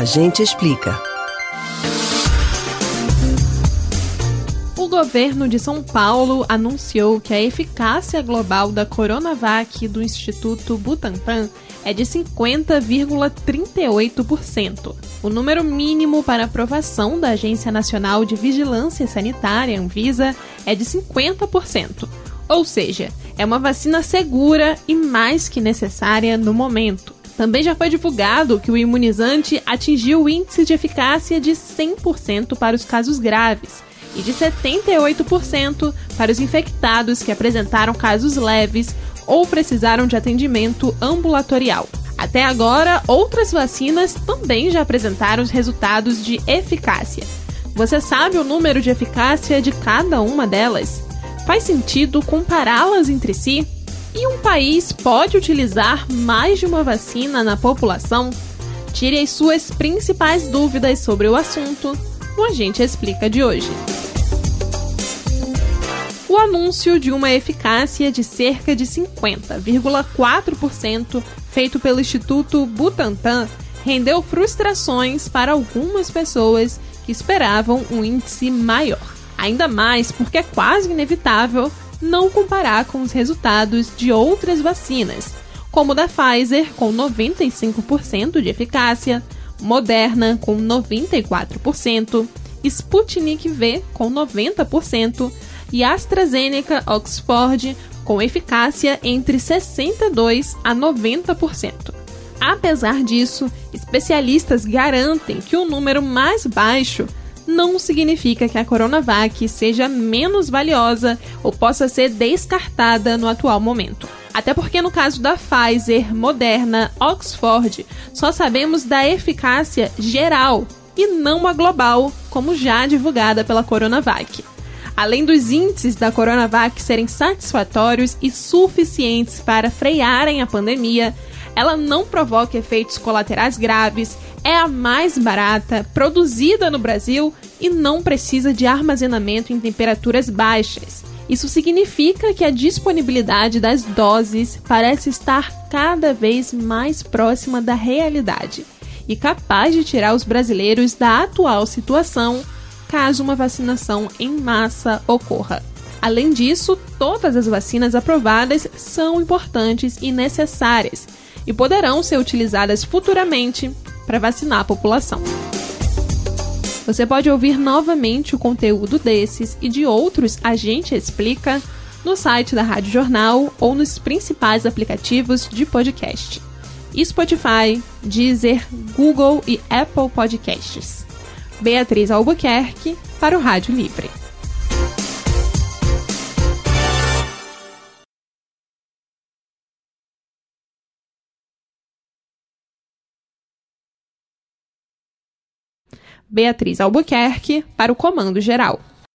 A gente explica. O governo de São Paulo anunciou que a eficácia global da Coronavac do Instituto Butantan é de 50,38%. O número mínimo para aprovação da Agência Nacional de Vigilância Sanitária, Anvisa, é de 50%. Ou seja, é uma vacina segura e mais que necessária no momento. Também já foi divulgado que o imunizante atingiu o índice de eficácia de 100% para os casos graves e de 78% para os infectados que apresentaram casos leves ou precisaram de atendimento ambulatorial. Até agora, outras vacinas também já apresentaram os resultados de eficácia. Você sabe o número de eficácia de cada uma delas? Faz sentido compará-las entre si? E um país pode utilizar mais de uma vacina na população? Tire as suas principais dúvidas sobre o assunto no Agente Explica de hoje. O anúncio de uma eficácia de cerca de 50,4% feito pelo Instituto Butantan rendeu frustrações para algumas pessoas que esperavam um índice maior. Ainda mais porque é quase inevitável não comparar com os resultados de outras vacinas, como da Pfizer com 95% de eficácia, Moderna com 94%, Sputnik V com 90% e AstraZeneca Oxford com eficácia entre 62 a 90%. Apesar disso, especialistas garantem que o número mais baixo não significa que a Coronavac seja menos valiosa ou possa ser descartada no atual momento. Até porque no caso da Pfizer, Moderna, Oxford, só sabemos da eficácia geral e não a global, como já divulgada pela Coronavac. Além dos índices da Coronavac serem satisfatórios e suficientes para frearem a pandemia, ela não provoca efeitos colaterais graves, é a mais barata, produzida no Brasil e não precisa de armazenamento em temperaturas baixas. Isso significa que a disponibilidade das doses parece estar cada vez mais próxima da realidade e capaz de tirar os brasileiros da atual situação caso uma vacinação em massa ocorra. Além disso, todas as vacinas aprovadas são importantes e necessárias e poderão ser utilizadas futuramente para vacinar a população. Você pode ouvir novamente o conteúdo desses e de outros A Gente Explica no site da Rádio Jornal ou nos principais aplicativos de podcast: Spotify, Deezer, Google e Apple Podcasts. Beatriz Albuquerque para o Rádio Livre. Beatriz Albuquerque para o Comando Geral.